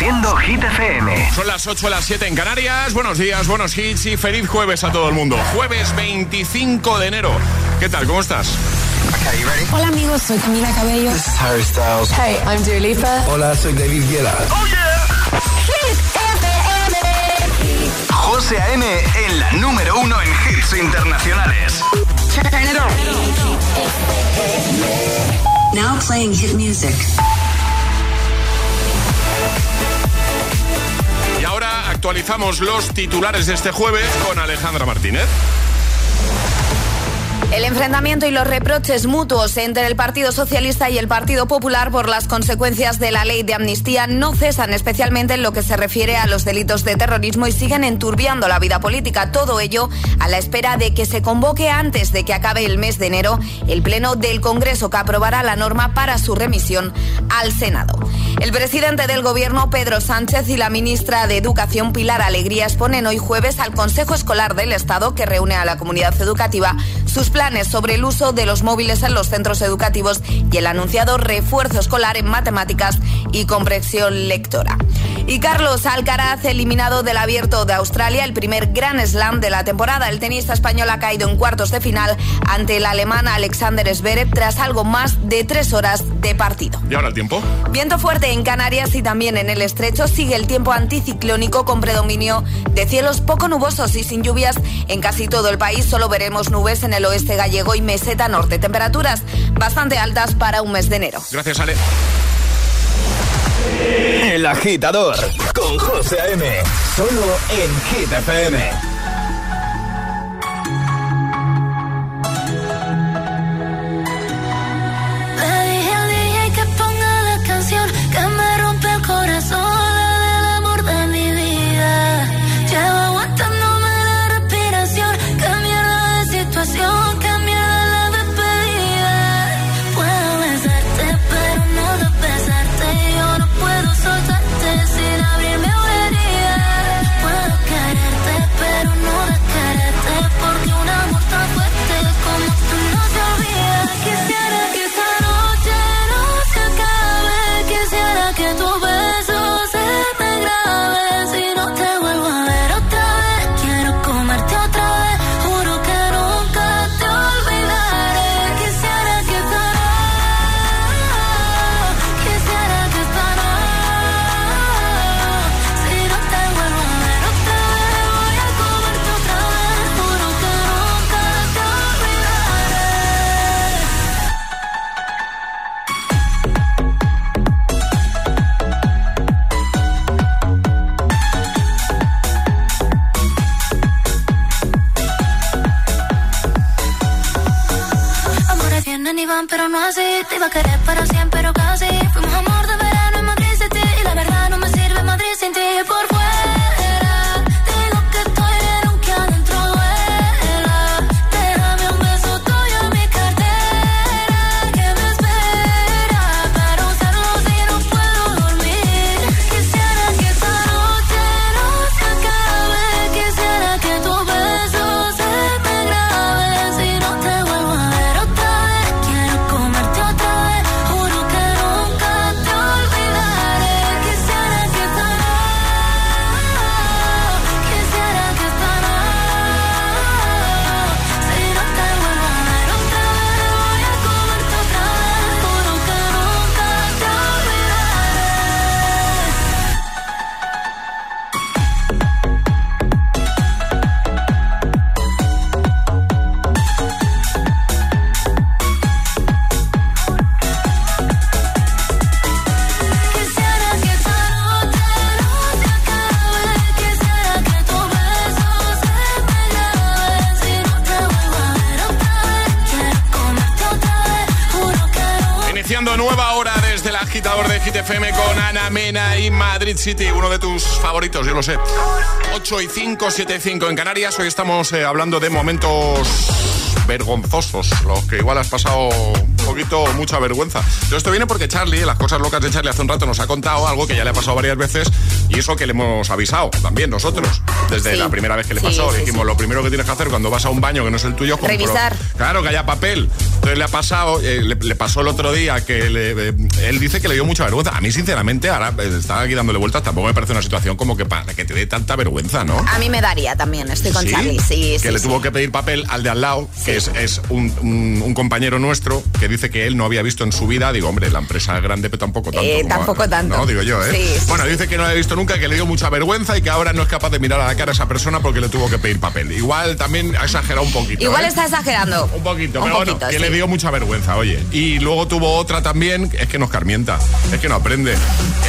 Reproduciendo Hit FM. Son las 8 a las 7 en Canarias. Buenos días, buenos hits y feliz jueves a todo el mundo. Jueves 25 de enero. ¿Qué tal? ¿Cómo estás? Hola amigos, soy Camila Cabello. This is Harry Styles. Hey, I'm Dua Lipa. Hola, soy David Guetta. ¡Oh, yeah! Hit FM. José A.M. en la número uno en hits internacionales. Turn it on. Now playing hit music. Actualizamos los titulares de este jueves con Alejandra Martínez. El enfrentamiento y los reproches mutuos entre el Partido Socialista y el Partido Popular por las consecuencias de la ley de amnistía no cesan, especialmente en lo que se refiere a los delitos de terrorismo y siguen enturbiando la vida política. Todo ello a la espera de que se convoque antes de que acabe el mes de enero el Pleno del Congreso que aprobará la norma para su remisión al Senado. El presidente del Gobierno, Pedro Sánchez, y la ministra de Educación, Pilar Alegría, exponen hoy jueves al Consejo Escolar del Estado, que reúne a la comunidad educativa, sus planes sobre el uso de los móviles en los centros educativos y el anunciado refuerzo escolar en matemáticas y comprensión lectora. Y Carlos Alcaraz, eliminado del abierto de Australia, el primer Grand Slam de la temporada. El tenista español ha caído en cuartos de final ante el alemán Alexander Zverev tras algo más de tres horas de partido. ¿Y ahora el tiempo? Viento fuerte en Canarias y también en el estrecho sigue el tiempo anticiclónico con predominio de cielos poco nubosos y sin lluvias en casi todo el país. Solo veremos nubes en el oeste gallego y meseta norte. Temperaturas bastante altas para un mes de enero. Gracias, Ale. El agitador con José A.M. Solo en Hit City, uno de tus favoritos, yo lo sé. 8 y 5, 7 y 5 en Canarias. Hoy estamos eh, hablando de momentos vergonzosos, los que igual has pasado un poquito, mucha vergüenza. Todo esto viene porque Charlie, las cosas locas de Charlie hace un rato nos ha contado algo que ya le ha pasado varias veces y eso que le hemos avisado también nosotros. Desde Sí. la primera vez que le Sí, pasó, sí, dijimos, lo primero que tienes que hacer cuando vas a un baño que no es el tuyo, compro- Revisar. Claro, que haya papel. Entonces le ha pasado, eh, le, le pasó el otro día que le- eh, él dice que le dio mucha vergüenza. A mí, sinceramente, ahora eh, estaba aquí dándole vueltas, tampoco me parece una situación como que para que te dé tanta vergüenza, ¿no? A mí me daría también, estoy con Sí, Charlie. Sí, que sí, le sí. tuvo que pedir papel al de al lado, que es, es un, un- un compañero nuestro que dice que él no había visto en su vida. Digo, hombre, la empresa es grande, pero tampoco tanto. Eh, como- tampoco tanto. No, digo yo, ¿eh? Bueno, dice que no había visto nunca, que le dio mucha vergüenza y que ahora no es capaz de mirar a la cara a esa persona porque le tuvo que pedir papel. Igual también ha exagerado un poquito. Igual está exagerando. Un poquito, Un pero poquito, bueno. Le dio mucha vergüenza, oye. Y luego tuvo otra también, es que nos carmienta, es que no aprende.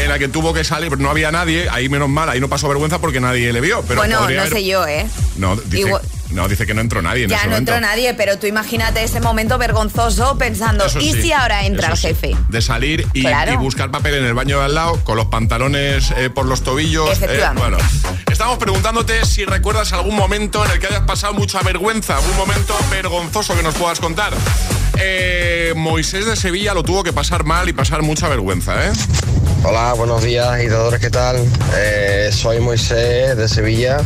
En la que tuvo que salir, pero no había nadie, ahí menos mal, ahí no pasó vergüenza porque nadie le vio. Pero bueno, no haber- sé yo, ¿eh? No, dice, Igual- no, dice que no entró nadie en Ya ese no momento. entró nadie, pero tú imagínate ese momento vergonzoso pensando, Eso ¿y sí, si ahora entra el sí. jefe? De salir y, Claro. y buscar papel en el baño de al lado, con los pantalones eh, por los tobillos. eh, bueno, estamos preguntándote si recuerdas algún momento en el que hayas pasado mucha vergüenza, algún momento vergonzoso que nos puedas contar. Eh, Moisés de Sevilla lo tuvo que pasar mal y pasar mucha vergüenza, ¿eh? Hola, buenos días, agitadores, ¿qué tal? Eh, soy Moisés de Sevilla.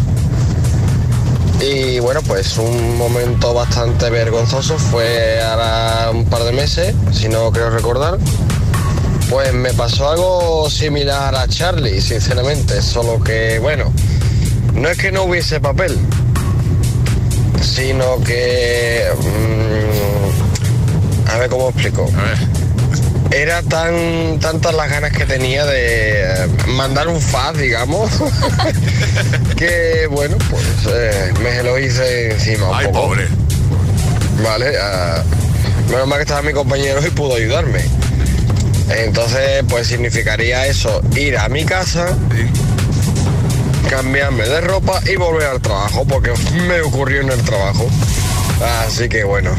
Y bueno, pues un momento bastante vergonzoso fue ahora un par de meses, si no creo recordar. Pues me pasó algo similar a Charlie, sinceramente, solo que, bueno, no es que no hubiese papel, sino que... mm, a ver cómo explico. Era tan tantas las ganas que tenía de eh, mandar un fax, digamos, que bueno, pues eh, me lo hice encima un Ay, poco. pobre. Vale, ah, menos mal que estaba mi compañero y pudo ayudarme. Entonces, pues significaría eso, ir a mi casa, cambiarme de ropa y volver al trabajo, porque me ocurrió en el trabajo. Así que bueno.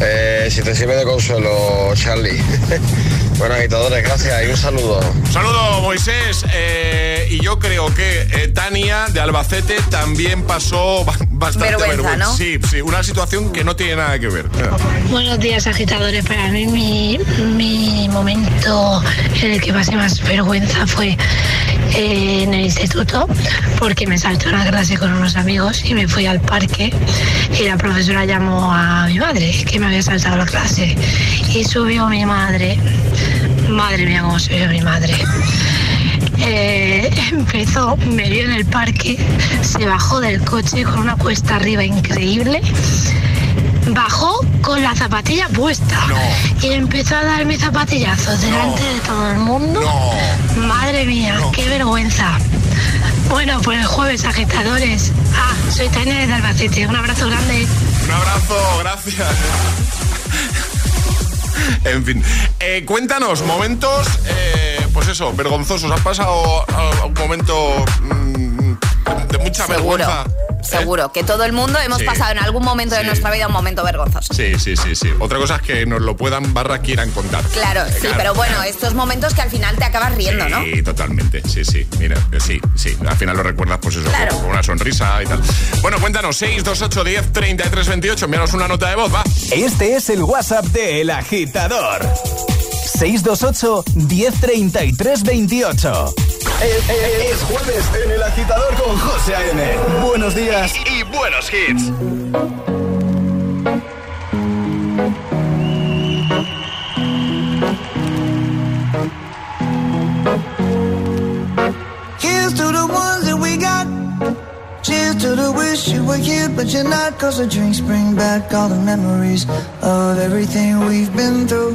Eh, si te sirve de consuelo, Charlie. bueno, agitadores, gracias y un saludo. Un saludo, Moisés. Eh, y yo creo que eh, Tania de Albacete también pasó bastante Vergüenza, vergüenza. ¿no? Sí, sí, una situación que no tiene nada que ver. Buenos días agitadores, para mí mi, mi momento en el que pasé más vergüenza fue eh, en el instituto porque me salté una clase con unos amigos y me fui al parque y la profesora llamó a mi madre que me había saltado la clase y subió mi madre, madre mía cómo subió mi madre. Eh, empezó, me vio en el parque, se bajó del coche con una cuesta arriba increíble bajó con la zapatilla puesta y empezó a darme zapatillazos delante de todo el mundo. Madre mía, qué vergüenza. Bueno, pues el jueves, agitadores. Ah, soy Tania de Albacete. Un abrazo grande. Un abrazo, gracias. En fin, Eh, cuéntanos momentos, eh, pues eso, vergonzosos. ¿Has pasado algún momento mm, de mucha Seguro, vergüenza? seguro. Que todo el mundo hemos Sí. pasado en algún momento de Sí. nuestra vida un momento vergonzoso. Sí, sí, sí, sí. Otra cosa es que nos lo puedan barra quieran contar. Claro, Eh, sí, pero bueno, estos momentos que al final te acabas riendo, ¿no? Sí, totalmente. Sí, sí. Mira, eh, sí, sí. Al final lo recuerdas, pues eso, Claro. con una sonrisa y tal. Bueno, cuéntanos, 628 10 33 28. Envíanos una nota de voz, va. Este es el WhatsApp de El Agitador. 628 1033 28. Es, es- es jueves en El Agitador con José A.M. Buenos días y buenos hits. Here's to the ones that we got. Cheers to the wish you were here, but you're not. Cause the drinks bring back all the memories of everything we've been through.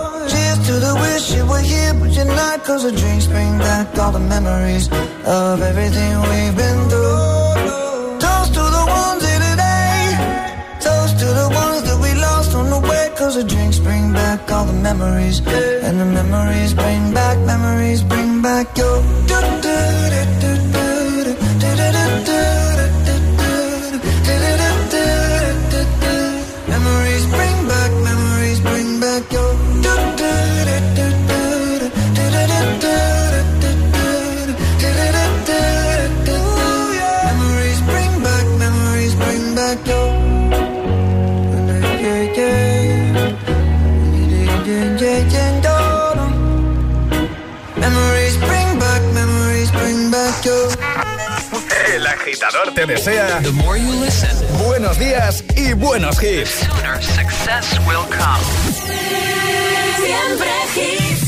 wish you were here, but you're not. Cause the drinks bring back all the memories of everything we've been through. Toast to the ones here today. Toast to the ones that we lost on the way. Cause the drinks bring back all the memories. And the memories bring back, memories bring back your. Te desea The more you listen, buenos días y buenos hits. sooner success will come. Siempre hits.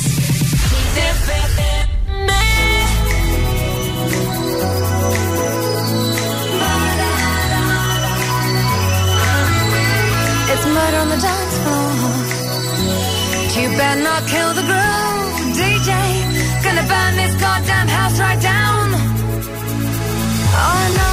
It's murder on the dance floor. You better not kill the groove, DJ. Gonna burn this goddamn house right down. Oh, I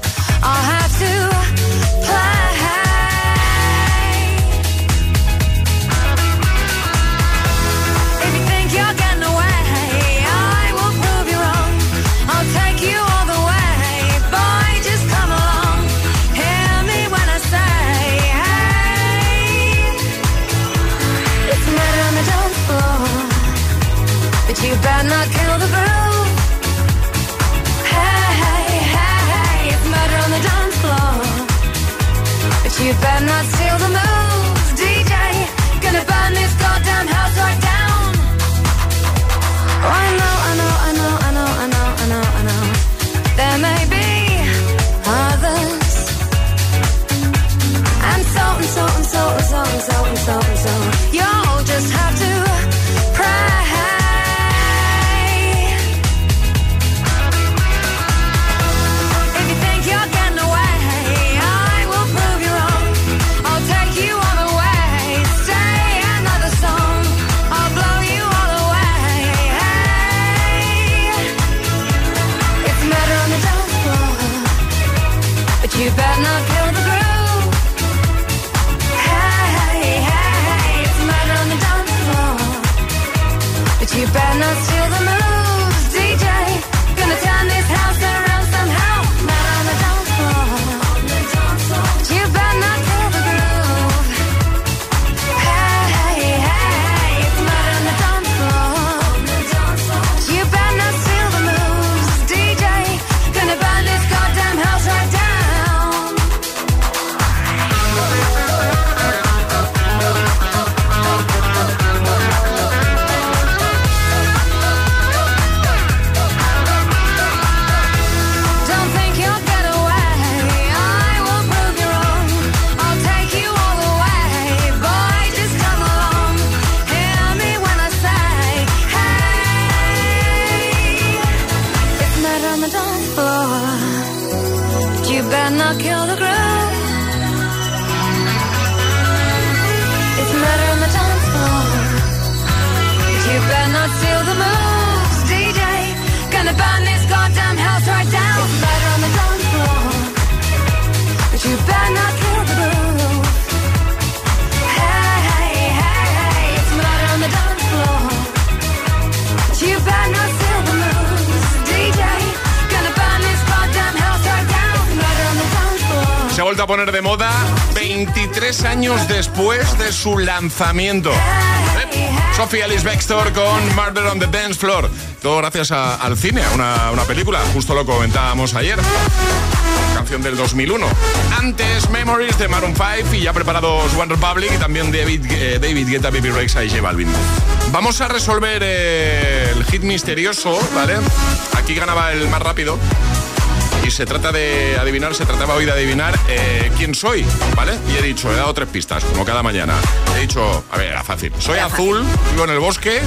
poner de moda 23 años después de su lanzamiento. ¿Eh? Sofía Alice Bextor con Murder on the Dance Floor. Todo gracias a- al cine, a una, una película. Justo lo comentábamos ayer. Canción del 2001. Antes, Memories de Maroon 5 y ya preparados One Republic y también David, eh, David Guetta, Baby Rexa y J Balvin. Vamos a resolver eh, el hit misterioso, ¿vale? Aquí ganaba el más rápido. Y se trata de adivinar, se trataba hoy de adivinar eh, quién soy, ¿vale? Y he dicho, he dado tres pistas, como cada mañana. He dicho, a ver, era fácil. Soy azul, vivo en el bosque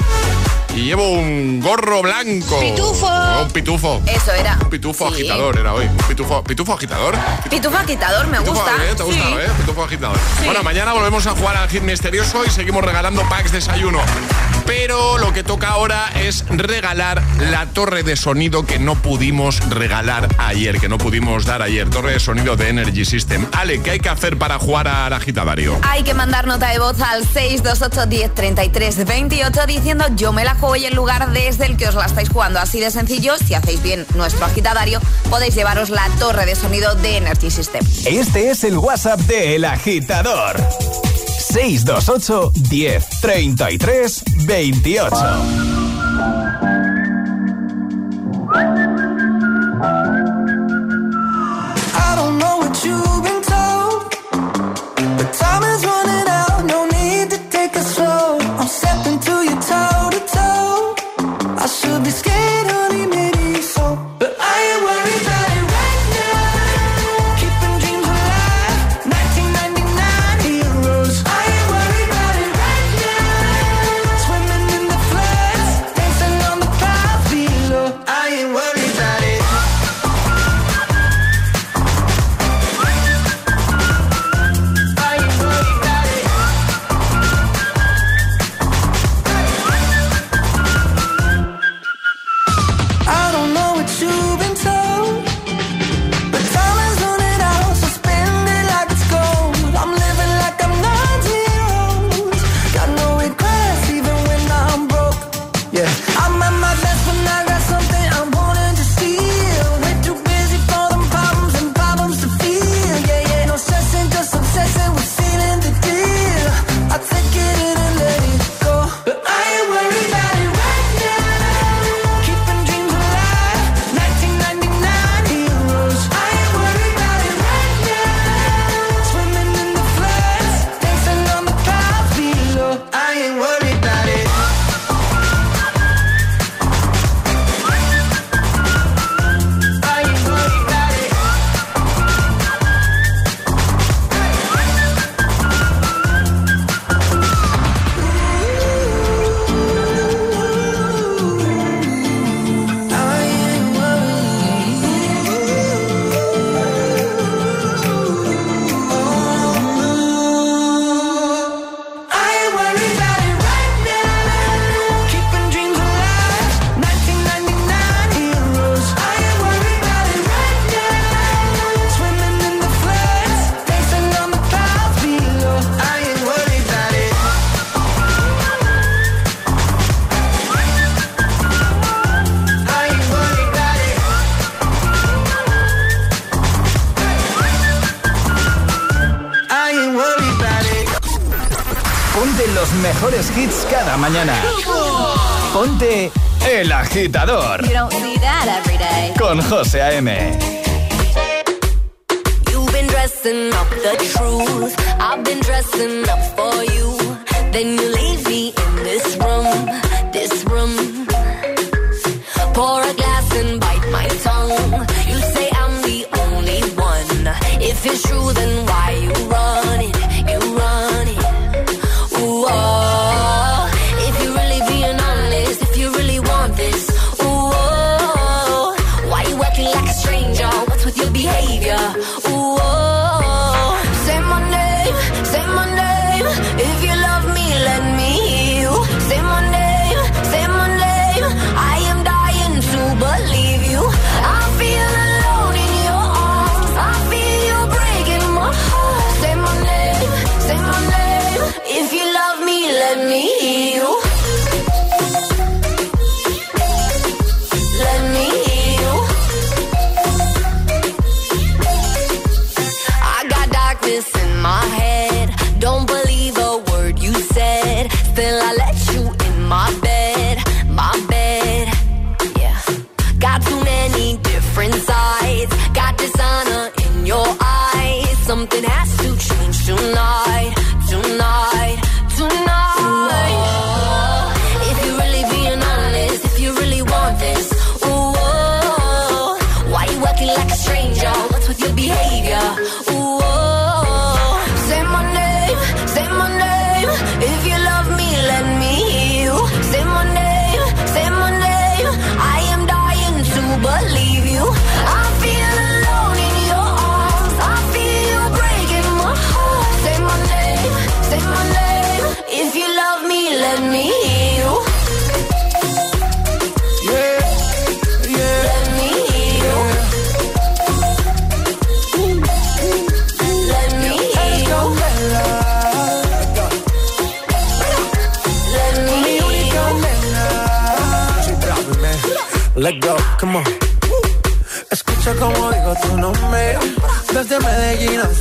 y llevo un gorro blanco. Pitufo. Un pitufo. Eso era. Un pitufo Sí. agitador era hoy. Un pitufo, pitufo agitador. Pitufo agitador, me Pitufo, gusta. ¿eh? ¿Te ha gustado, Sí. eh? Pitufo agitador. Sí. Bueno, mañana volvemos a jugar al hit misterioso y seguimos regalando packs de desayuno. Pero lo que toca ahora es regalar la torre de sonido que no pudimos regalar ayer, que no pudimos dar ayer. Torre de sonido de Energy System. Ale, ¿qué hay que hacer para jugar al agitadario? Hay que mandar nota de voz al 628 10 33 28 diciendo yo me la juego y el lugar desde el que os la estáis jugando. Así de sencillo, si hacéis bien nuestro agitadario, podéis llevaros la torre de sonido de Energy System. Este es el WhatsApp de El Agitador. 628 10 33 28. Ponte los mejores hits cada mañana. Ponte El Agitador You don't see that every day. con José A.M. You've been dressing up the truth. I've been dressing up for you. Then you leave me in this room, this room. Pour a glass and bite my tongue. You say I'm the only one. If it's true, then why you run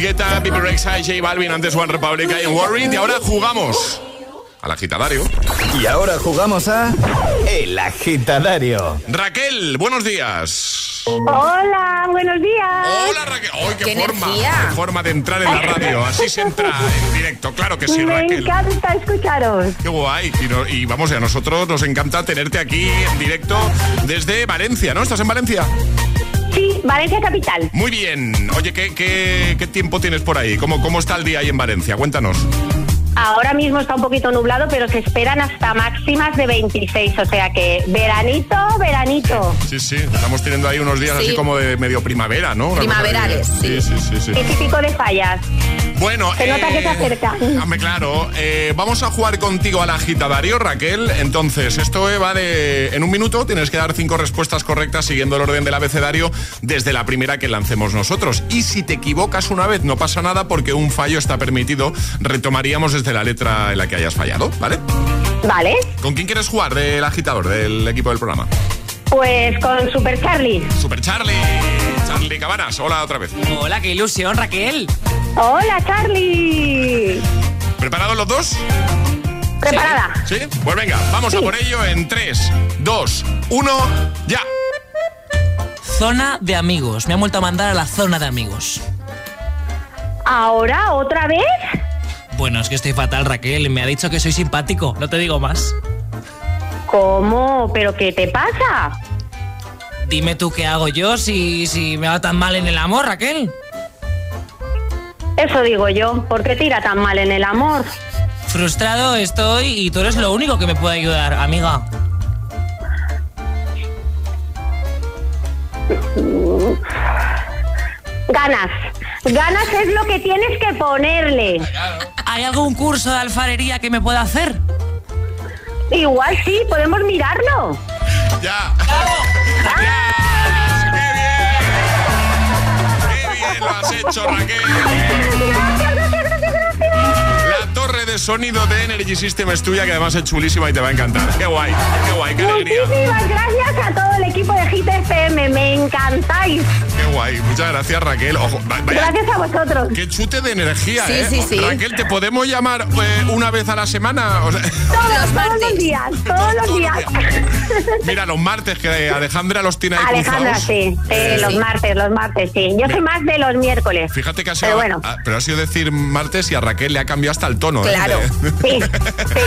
Guetta, Pipi Rexa, J Balvin, antes One Republic. Y ahora jugamos al agitadario. Y ahora jugamos a El Agitadario. Raquel, buenos días. Hola, buenos días. Hola Raquel. ¡Ay, qué, ¡Qué forma! energía! ¡Qué forma de entrar en la radio! Así se entra en directo. Claro que sí, Me Raquel. encanta escucharos. Qué guay. Y, no- y vamos, y a nosotros nos encanta tenerte aquí en directo desde Valencia, ¿no? ¿Estás en Valencia? Valencia Capital. Muy bien. Oye, ¿qué, qué, qué tiempo tienes por ahí? ¿Cómo, ¿Cómo está el día ahí en Valencia? Cuéntanos. Ahora mismo está un poquito nublado, pero se esperan hasta máximas de 26, o sea que veranito, veranito. Sí, sí. Estamos teniendo ahí unos días Sí. así como de medio primavera, ¿no? Una Primaverales, sí. Sí, sí, sí. Qué típico de fallas. Bueno, Se nota que se acerca. Claro. eh, vamos a jugar contigo al agitadario, Raquel. Entonces, esto eh, va de. En un minuto tienes que dar cinco respuestas correctas siguiendo el orden del abecedario desde la primera que lancemos nosotros. Y si te equivocas una vez, no pasa nada porque un fallo está permitido. Retomaríamos desde la letra en la que hayas fallado, ¿vale? Vale, ¿Con quién quieres jugar del agitador, del equipo del programa? pues con Super Charlie. Super Charlie. Charlie Cabanas, hola otra vez. Hola, qué ilusión, Raquel. Hola, Charlie. ¿Preparados los dos? Preparada. ¿Sí? Pues venga, vamos a por ello en 3, 2, 1, ya. Zona de amigos. Me han vuelto a mandar a la zona de amigos. ¿Ahora otra vez? Bueno, es que estoy fatal, Raquel. Me ha dicho que soy simpático. No te digo más. ¿Cómo? ¿Pero qué te pasa? Dime tú qué hago yo si, si me va tan mal en el amor, Raquel. Eso digo yo. ¿Por qué tira tan mal en el amor? Frustrado estoy y tú eres lo único que me puede ayudar, amiga. Ganas. Ganas es lo que tienes que ponerle. ¿Hay algún curso de alfarería que me pueda hacer? Igual sí, podemos mirarlo. Ya. ¡Ya! ¡Qué bien! ¡Qué bien lo has hecho, Raquel! De sonido de Energy System es tuya, que además es chulísima y te va a encantar. ¡Qué guay! ¡Qué guay! ¡Qué alegría! Muchísimas gracias a todo el equipo de Hit FM. Me encantáis. ¡Qué guay! Muchas gracias, Raquel. Ojo, va- vaya- Gracias a vosotros. ¡Qué chute de energía, Sí, eh! sí, sí. Raquel, ¿te podemos llamar eh, una vez a la semana? O sea, Todos, Los todos los días, todos los Todos días. mira, los martes que Alejandra los tiene ahí Alejandra, cruzados. sí, sí, Eh, los martes, los martes, sí. Yo soy más de los miércoles. Fíjate que ha sido, Pero bueno. ah, pero ha sido decir martes y a Raquel le ha cambiado hasta el tono. ¿eh? Claro. Sí, sí,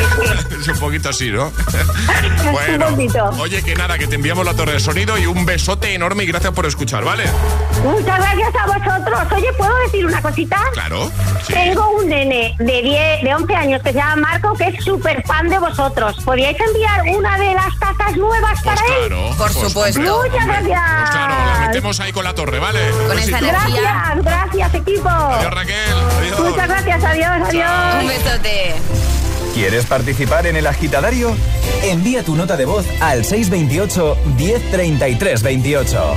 sí. es un poquito así, ¿no? Un bueno, poquito. oye, que nada, que te enviamos la torre de sonido y un besote enorme y gracias por escuchar, ¿vale? Muchas gracias a vosotros. Oye, ¿puedo decir una cosita? Claro. Sí. Tengo un nene de 10, de 11 años que se llama Marco, que es súper fan de vosotros. ¿Podríais enviar una de las tazas nuevas Pues para él? claro. Por pues, supuesto. hombre, Muchas hombre. gracias. Pues claro, la metemos ahí con la torre, ¿vale? Con esa energía. Gracias, gracias, equipo. Adiós, Raquel. Adiós. Muchas gracias, adiós, Un adiós. Besote. ¿Quieres participar en el agitadario? Envía tu nota de voz al 628 1033 28.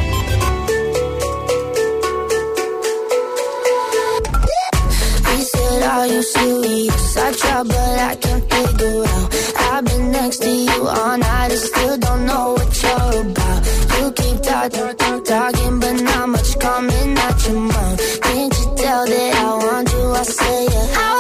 He said, Are you serious? I try, but I can't figure out. I've been next to you all night and still don't know what you're about. You keep talking, talking, but not much coming out your mouth. Can't you tell that I want you? I say it.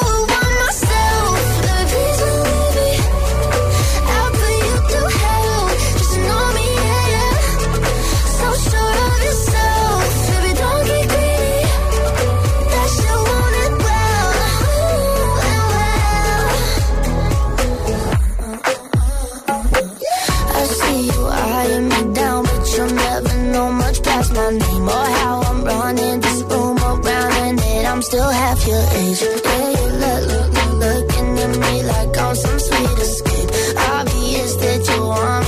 I'm still half your age. Yeah, you look, look, look, looking at me like I'm some sweet escape. Obvious that you want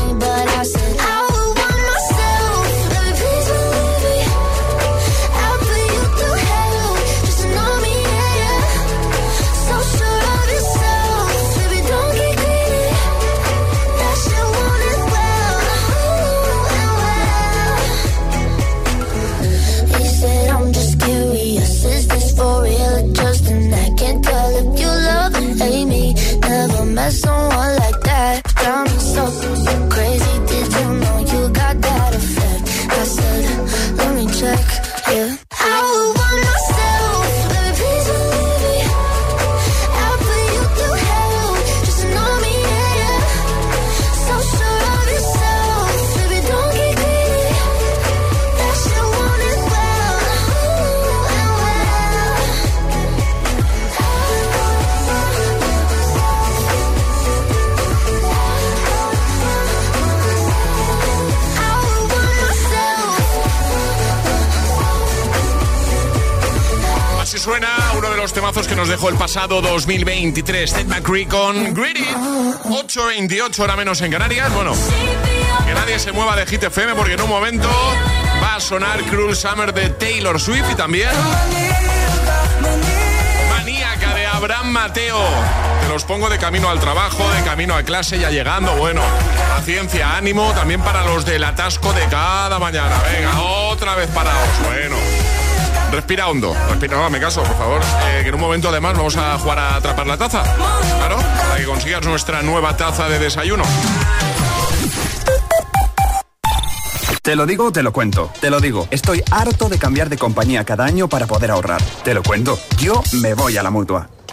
que nos dejó el pasado 2023. Ted McCree con Greedy. 8.28 hora menos en Canarias. Bueno, que nadie se mueva de Hit FM porque en un momento va a sonar Cruel Summer de Taylor Swift y también Maníaca de Abraham Mateo. Te los pongo de camino al trabajo, de camino a clase, ya llegando. Bueno, paciencia, ánimo también para los del atasco de cada mañana. Venga, otra vez parados. Bueno. Respira hondo, respira, no, me caso, por favor. Eh, que en un momento además vamos a jugar a atrapar la taza. Claro, para que consigas nuestra nueva taza de desayuno. Te lo digo te lo cuento. Te lo digo, estoy harto de cambiar de compañía cada año para poder ahorrar. Te lo cuento, yo me voy a la mutua.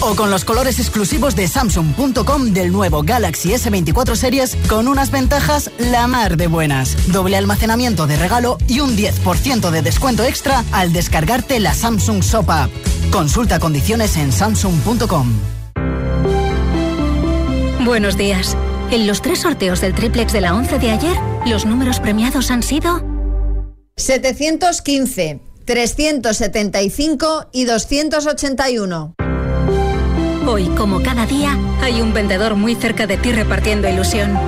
O con los colores exclusivos de Samsung.com del nuevo Galaxy S24 Series con unas ventajas la mar de buenas. Doble almacenamiento de regalo y un 10% de descuento extra al descargarte la Samsung Shop App. Consulta condiciones en Samsung.com. Buenos días. En los tres sorteos del triplex de la 11 de ayer, los números premiados han sido 715, 375 y 281. Hoy, como cada día, hay un vendedor muy cerca de ti repartiendo ilusión.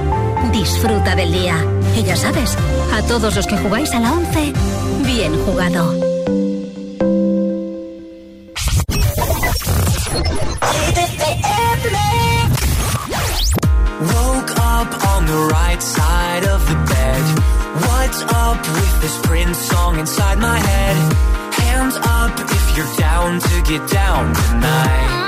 Disfruta del día. Y ya sabes, a todos los que jugáis a la 11, bien jugado. Woke up on the right side of the bed. What's up with this Prince song inside my head? Hands up if you're down to get down tonight.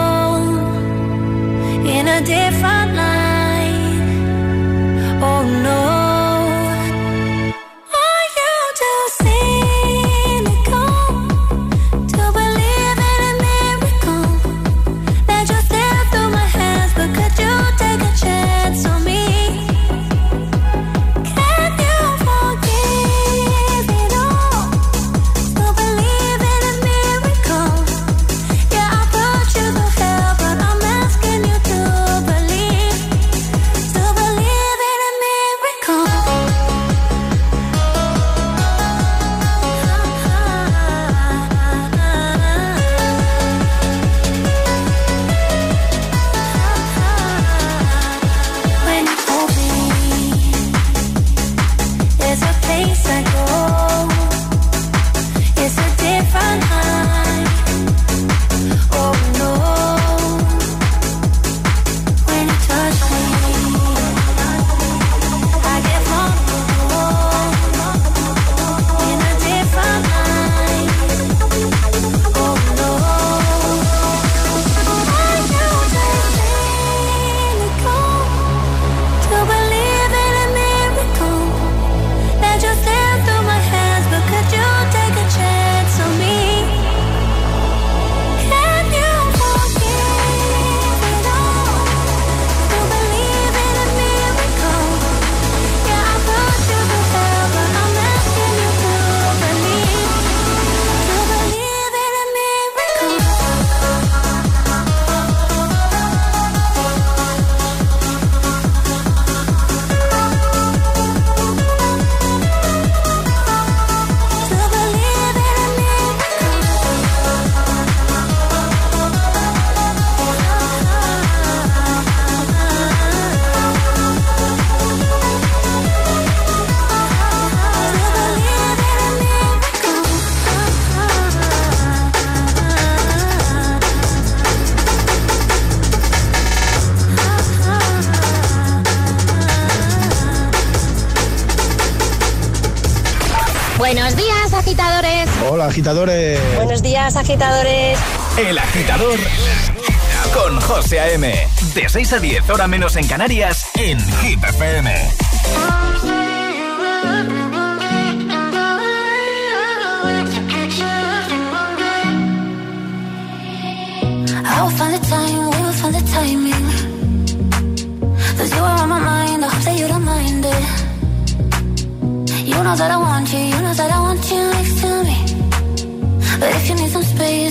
in a different light. agitadores. Buenos días, agitadores. El agitador con José A.M. De 6 a 10, hora menos en Canarias, en Hit FM. I'll find the time, we'll find the timing. Cause you are on my mind, I hope that you don't mind it. You know that I want you, you know that I want you. Some space,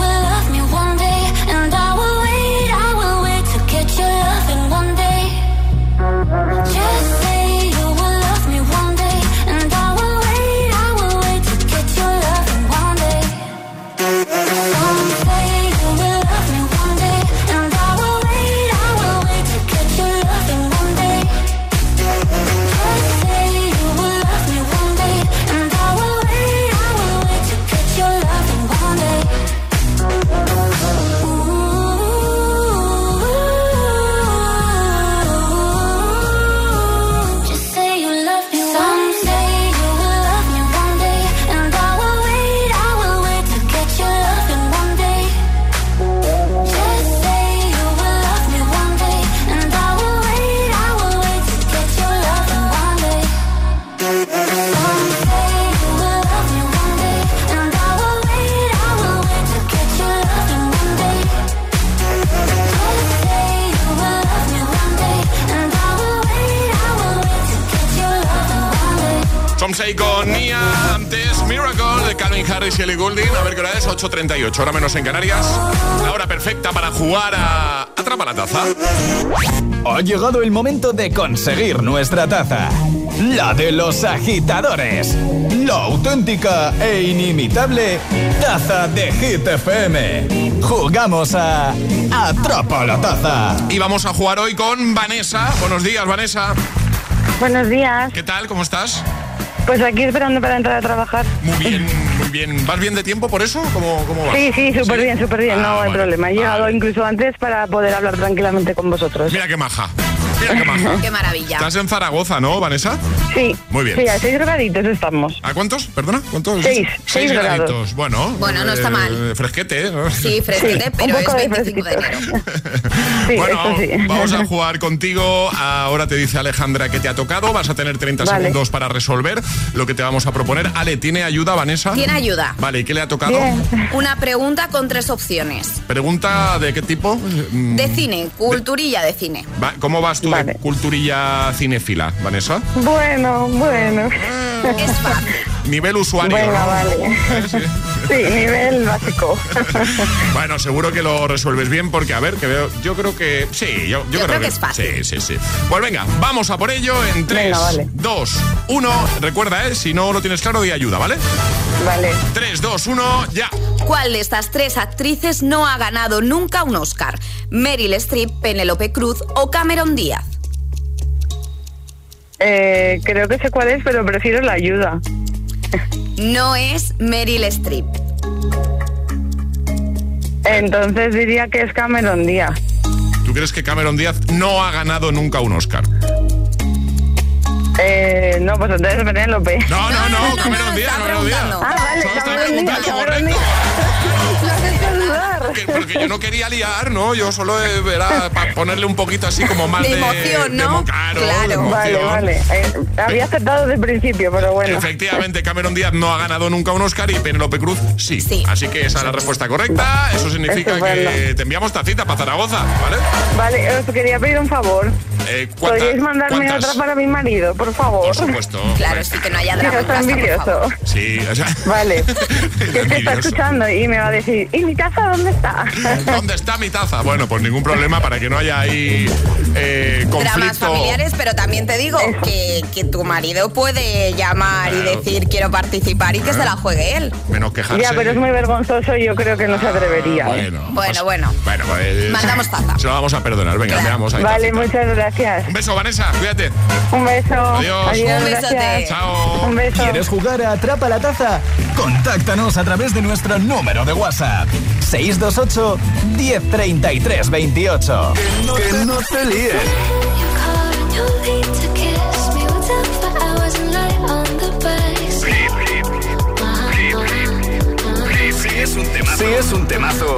Calvin Harris y Ellie Goulding. A ver qué hora es, 8.38, hora menos en Canarias. La hora perfecta para jugar a Atrapa la Taza. Ha llegado el momento de conseguir nuestra taza. La de los agitadores. La auténtica e inimitable taza de Hit FM. Jugamos a Atrapa la taza. Y vamos a jugar hoy con Vanessa. Buenos días, Vanessa. Buenos días. ¿Qué tal? ¿Cómo estás? Pues aquí esperando para entrar a trabajar. Muy bien, muy bien. ¿Vas bien de tiempo por eso? ¿Cómo, cómo vas? Sí, sí, súper bien, súper bien, Ah, no hay vale. problema. He llegado incluso antes para poder hablar tranquilamente con vosotros. Mira qué maja. Mira qué maravilla. Estás en Zaragoza, ¿no, Vanessa? Sí. Muy bien. Sí, a seis graditos estamos. ¿A cuántos? ¿Perdona? ¿Cuántos? Seis, seis grados. graditos. Bueno, Bueno, no está eh, mal. Fresquete, ¿no? Sí, fresquete, Sí, pero un es poco de 25 de enero. Sí, bueno, sí. vamos a jugar contigo. Ahora te dice Alejandra que te ha tocado. Vas a tener 30 Vale. segundos para resolver lo que te vamos a proponer. Ale, ¿tiene ayuda, Vanessa? Tiene ayuda. Vale, ¿y qué le ha tocado? Una pregunta con tres opciones. Pregunta de qué tipo? Mm, De cine, culturilla de cine. ¿Cómo vas tú de culturilla cinéfila, Vanessa? Bueno, bueno. Es fácil. Nivel usuario. Venga, ¿no? vale. Sí. Sí, nivel básico. Bueno, seguro que lo resuelves bien porque, a ver, que veo, yo creo que sí, yo, yo creo que es fácil. Sí, sí, sí. Pues venga, vamos a por ello en 3, Venga, vale. 2, 1. Recuerda, ¿eh? Si no lo tienes claro, di ayuda, ¿vale? Vale. 3, 2, 1, ya. ¿Cuál de estas tres actrices no ha ganado nunca un Oscar? Meryl Streep, Penélope Cruz o Cameron Díaz. Eh, creo que sé cuál es, pero prefiero la ayuda. No es Meryl Streep. Entonces diría que es Cameron Díaz. ¿Tú crees que Cameron Díaz no ha ganado nunca un Oscar? Eh, no, pues entonces Penélope. No, no, no, Cameron Díaz, Cameron Díaz. Ah, vale, Cameron Díaz, Cameron. Díaz. Lo has hecho dudar. liar. Que- porque yo no quería liar, ¿no? Yo solo eh, era para ponerle un poquito así como más De de... emoción, ¿no? mo- claro, Claro. de emoción. Vale, vale. Eh, había aceptado desde el principio, pero bueno. Efectivamente, Cameron Díaz no ha ganado nunca un Oscar y Penélope Cruz sí. Así que esa es la respuesta correcta. Eso significa Estupendo. que te enviamos tacita para Zaragoza, ¿vale? Vale, os quería pedir un favor. Eh, ¿cuánta- ¿Podríais mandarme cuántas? otra para mi marido, por favor? Por supuesto. Claro, sí que no haya drama. está casa, por envidioso. Sí, o sea, Vale. Que es que está escuchando y me va a decir, ¿y mi taza dónde está? ¿Dónde está mi taza? Bueno, pues ningún problema para que no haya ahí eh, Dramas conflicto. familiares, pero también te digo que, que tu marido puede llamar y decir quiero participar y que se la juegue él. Menos quejarse. Ya, pero es muy vergonzoso y yo creo que no se atrevería. Bueno, Bueno, bueno. bueno, pues. Mandamos taza. Se lo vamos a perdonar. Venga, veamos ahí. Vale, tacita. muchas gracias. Un beso, Vanessa. Cuídate. Un beso. Adiós. Adiós, Un besote. gracias. Chao. Un beso. ¿Quieres jugar a Atrapa la Taza? Contáctanos a través de nuestro número de WhatsApp. 628 1033 28. Que no te líes. Sí es un temazo. Sí es un temazo.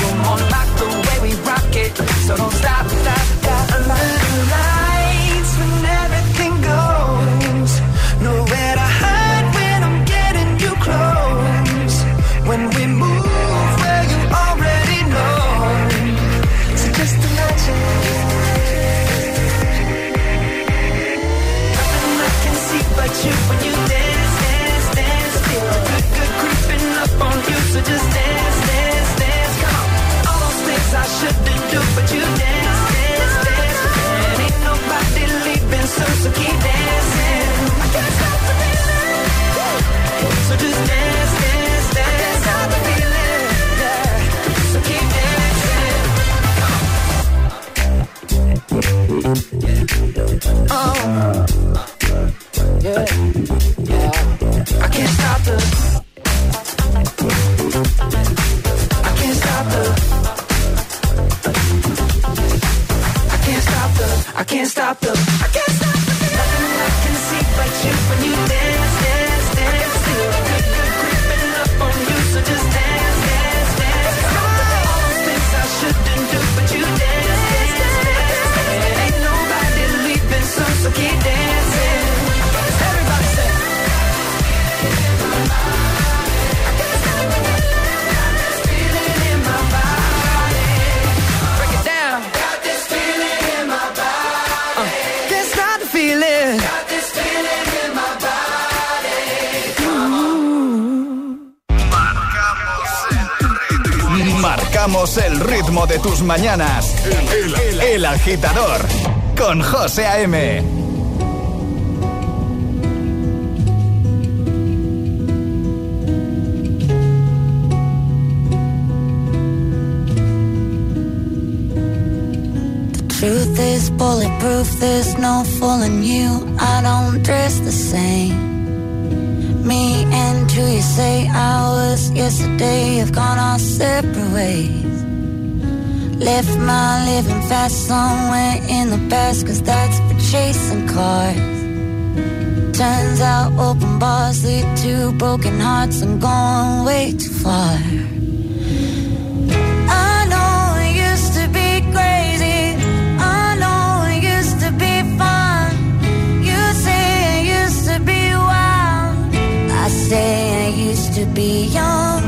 You're more like the way we rock it, so don't stop, stop, stop. Under the lights, mañanas. El, el- el agitador con José A.M. Truth is bulletproof, there's no fooling you. I don't dress the same. Me and who you say I was yesterday have gone our separate ways. Left my living fast somewhere in the past, cause that's for chasing cars. Turns out open bars lead to broken hearts and going way too far. I know it used to be crazy. I know it used to be fun. You say it used to be wild. I say I used to be young.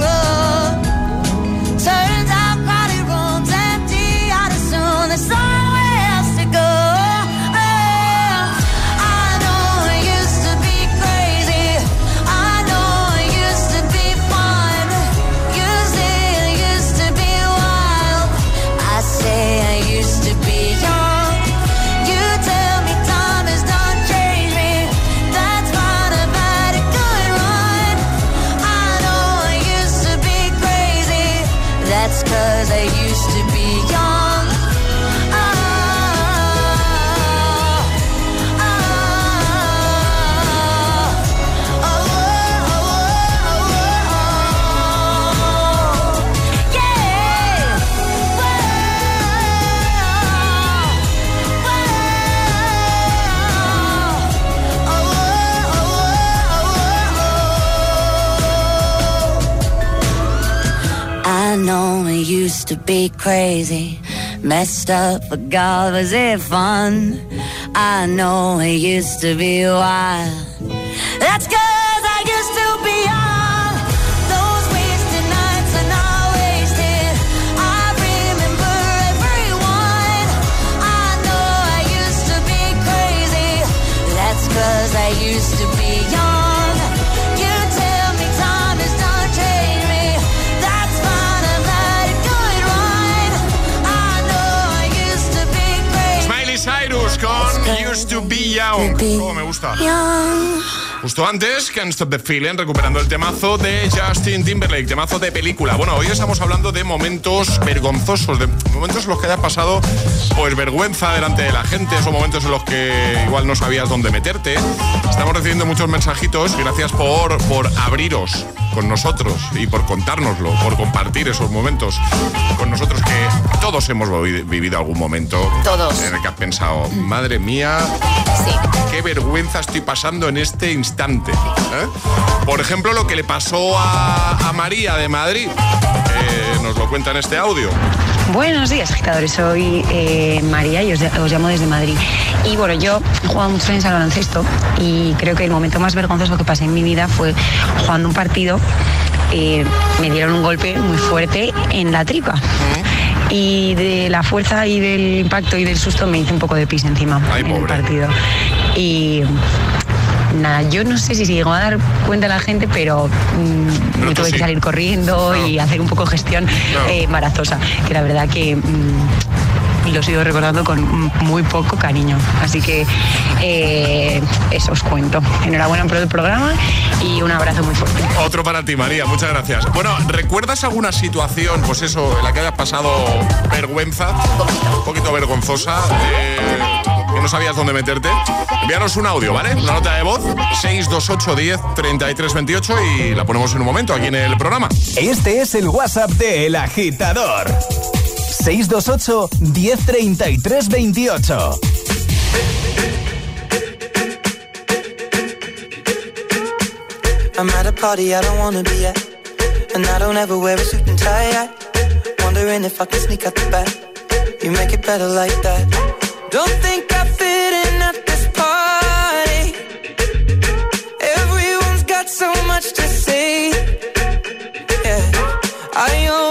I know it used to be crazy, messed up, but God, was it fun? I know it used to be wild. That's cause I used to be young. Those wasted nights are not wasted. I remember everyone. I know I used to be crazy. That's cause I used to be con Used to Be Young. Como me gusta. Justo antes, Can't Stop the Feeling, recuperando el temazo de Justin Timberlake, temazo de película. Bueno, hoy estamos hablando de momentos vergonzosos, de momentos en los que hayas pasado pues vergüenza delante de la gente, esos momentos en los que igual no sabías dónde meterte. Estamos recibiendo muchos mensajitos, gracias por, por abriros con nosotros y por contárnoslo, por compartir esos momentos con nosotros que todos hemos vi- vivido algún momento Todos. en el que has pensado, madre mía, qué vergüenza estoy pasando en este instante. ¿Eh? Por ejemplo, lo que le pasó a, a María de Madrid. Eh, nos lo cuenta en este audio. Buenos días, agitadores. Soy eh, María y os, os llamo desde Madrid. Y bueno, yo he jugado muchos años al baloncesto y creo que el momento más vergonzoso que pasé en mi vida fue jugando un partido. eh, me dieron un golpe muy fuerte en la tripa. Y de la fuerza y del impacto y del susto me hice un poco de pis encima en el partido. Y nada, yo no sé si se llegó a dar cuenta la gente, pero mm, me tuve que salir corriendo y hacer un poco gestión eh, embarazosa, que la verdad que mm, lo sigo recordando con muy poco cariño. Así que eh, eso os cuento. Enhorabuena por el programa y un abrazo muy fuerte. Otro para ti, María, muchas gracias. Bueno, ¿recuerdas alguna situación, pues eso, en la que hayas pasado vergüenza, un poquito vergonzosa, eh, no sabías dónde meterte? Envíanos un audio, ¿vale? Una nota de voz, 628 10 33 28 y la ponemos en un momento aquí en el programa. Este es el WhatsApp de El Agitador. 628 1033 28. I'm at a party I don't wanna be at. And I don't ever wear a suit and tie. I wondering if I can sneak out the back. You make it better like that. Don't think I always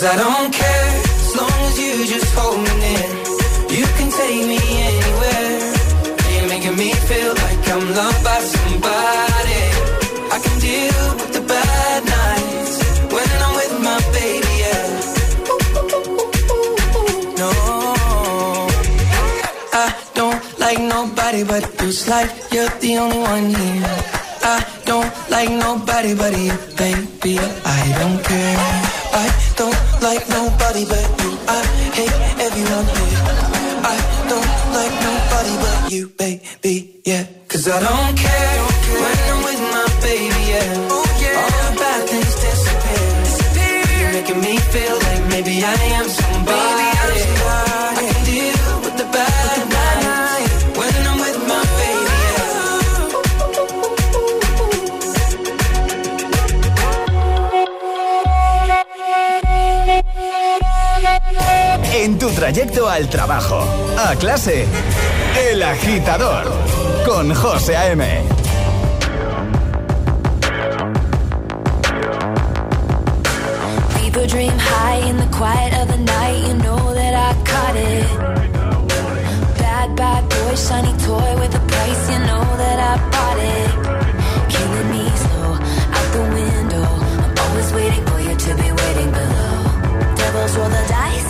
Cause I don't care as long as you just hold me near. You can take me anywhere. You're making me feel like I'm loved by somebody. I can deal with the bad nights when I'm with my baby. Yeah. No, I don't like nobody but you. It's like you're the only one here. I don't like nobody but you, baby. I don't care. I don't like nobody but you. I hate everyone here. I don't like nobody but you, baby. Yeah. Cause I don't care when I'm with my baby. Yeah. Oh, All the bad things disappear. You're making me feel like maybe I am trayecto al trabajo, a clase, El Agitador, con José A.M. People dream high in the quiet of the night. You know that I caught it. Bad, bad boy, shiny toy with a price. You know that I bought it. Killing me slow out the window. I'm always waiting for you to be waiting below. Devils roll the dice,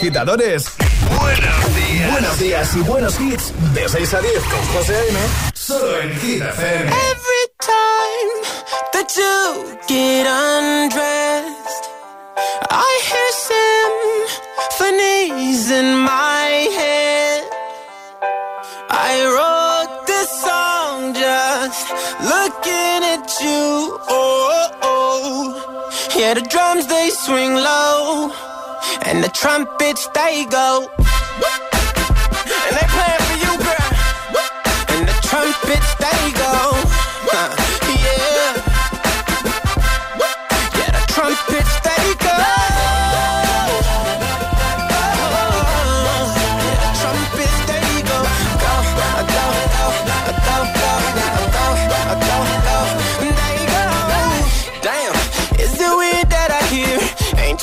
Agitadores. Buenos días. Buenos días y buenos hits. De 6 a 10 con José A.M. Solo en Hit FM. Every time that you get undressed, I hear symphonies in my head. I wrote this song just looking at you. Oh, oh. yeah, the drums they swing low, and the trumpets they go. And they play for you, girl. And the trumpets they go. Uh,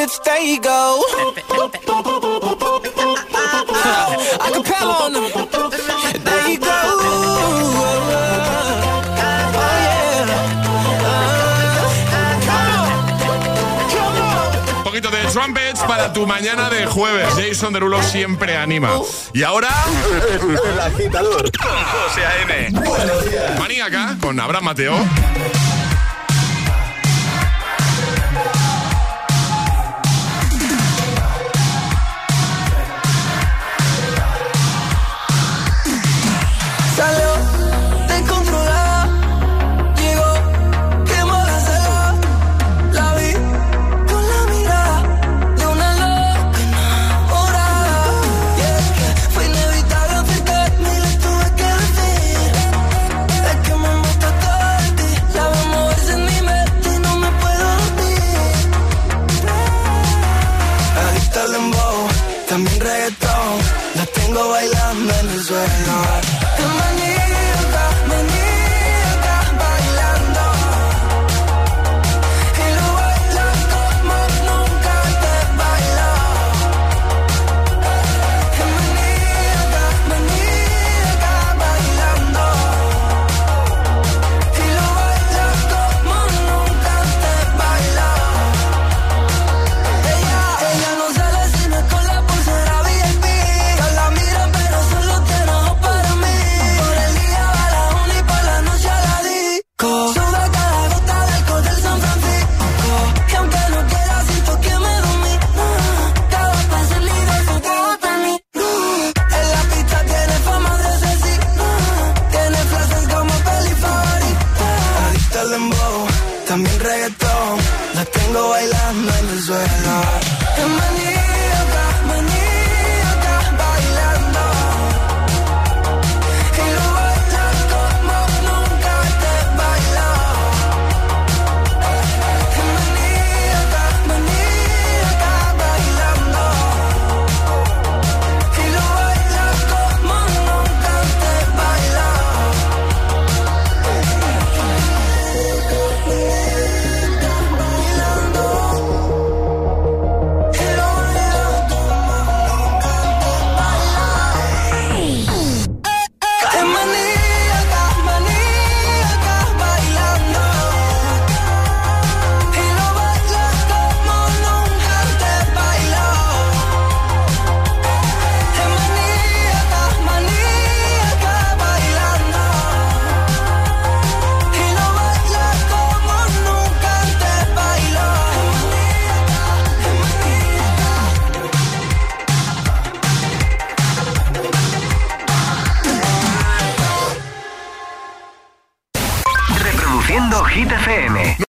the trumpets they go. Acapella on them. There you go. Un poquito de trumpets para tu mañana de jueves. Jason Derulo siempre anima. Y ahora. El agitador con José A.M. Buenos días. Maníaca con Abraham Mateo.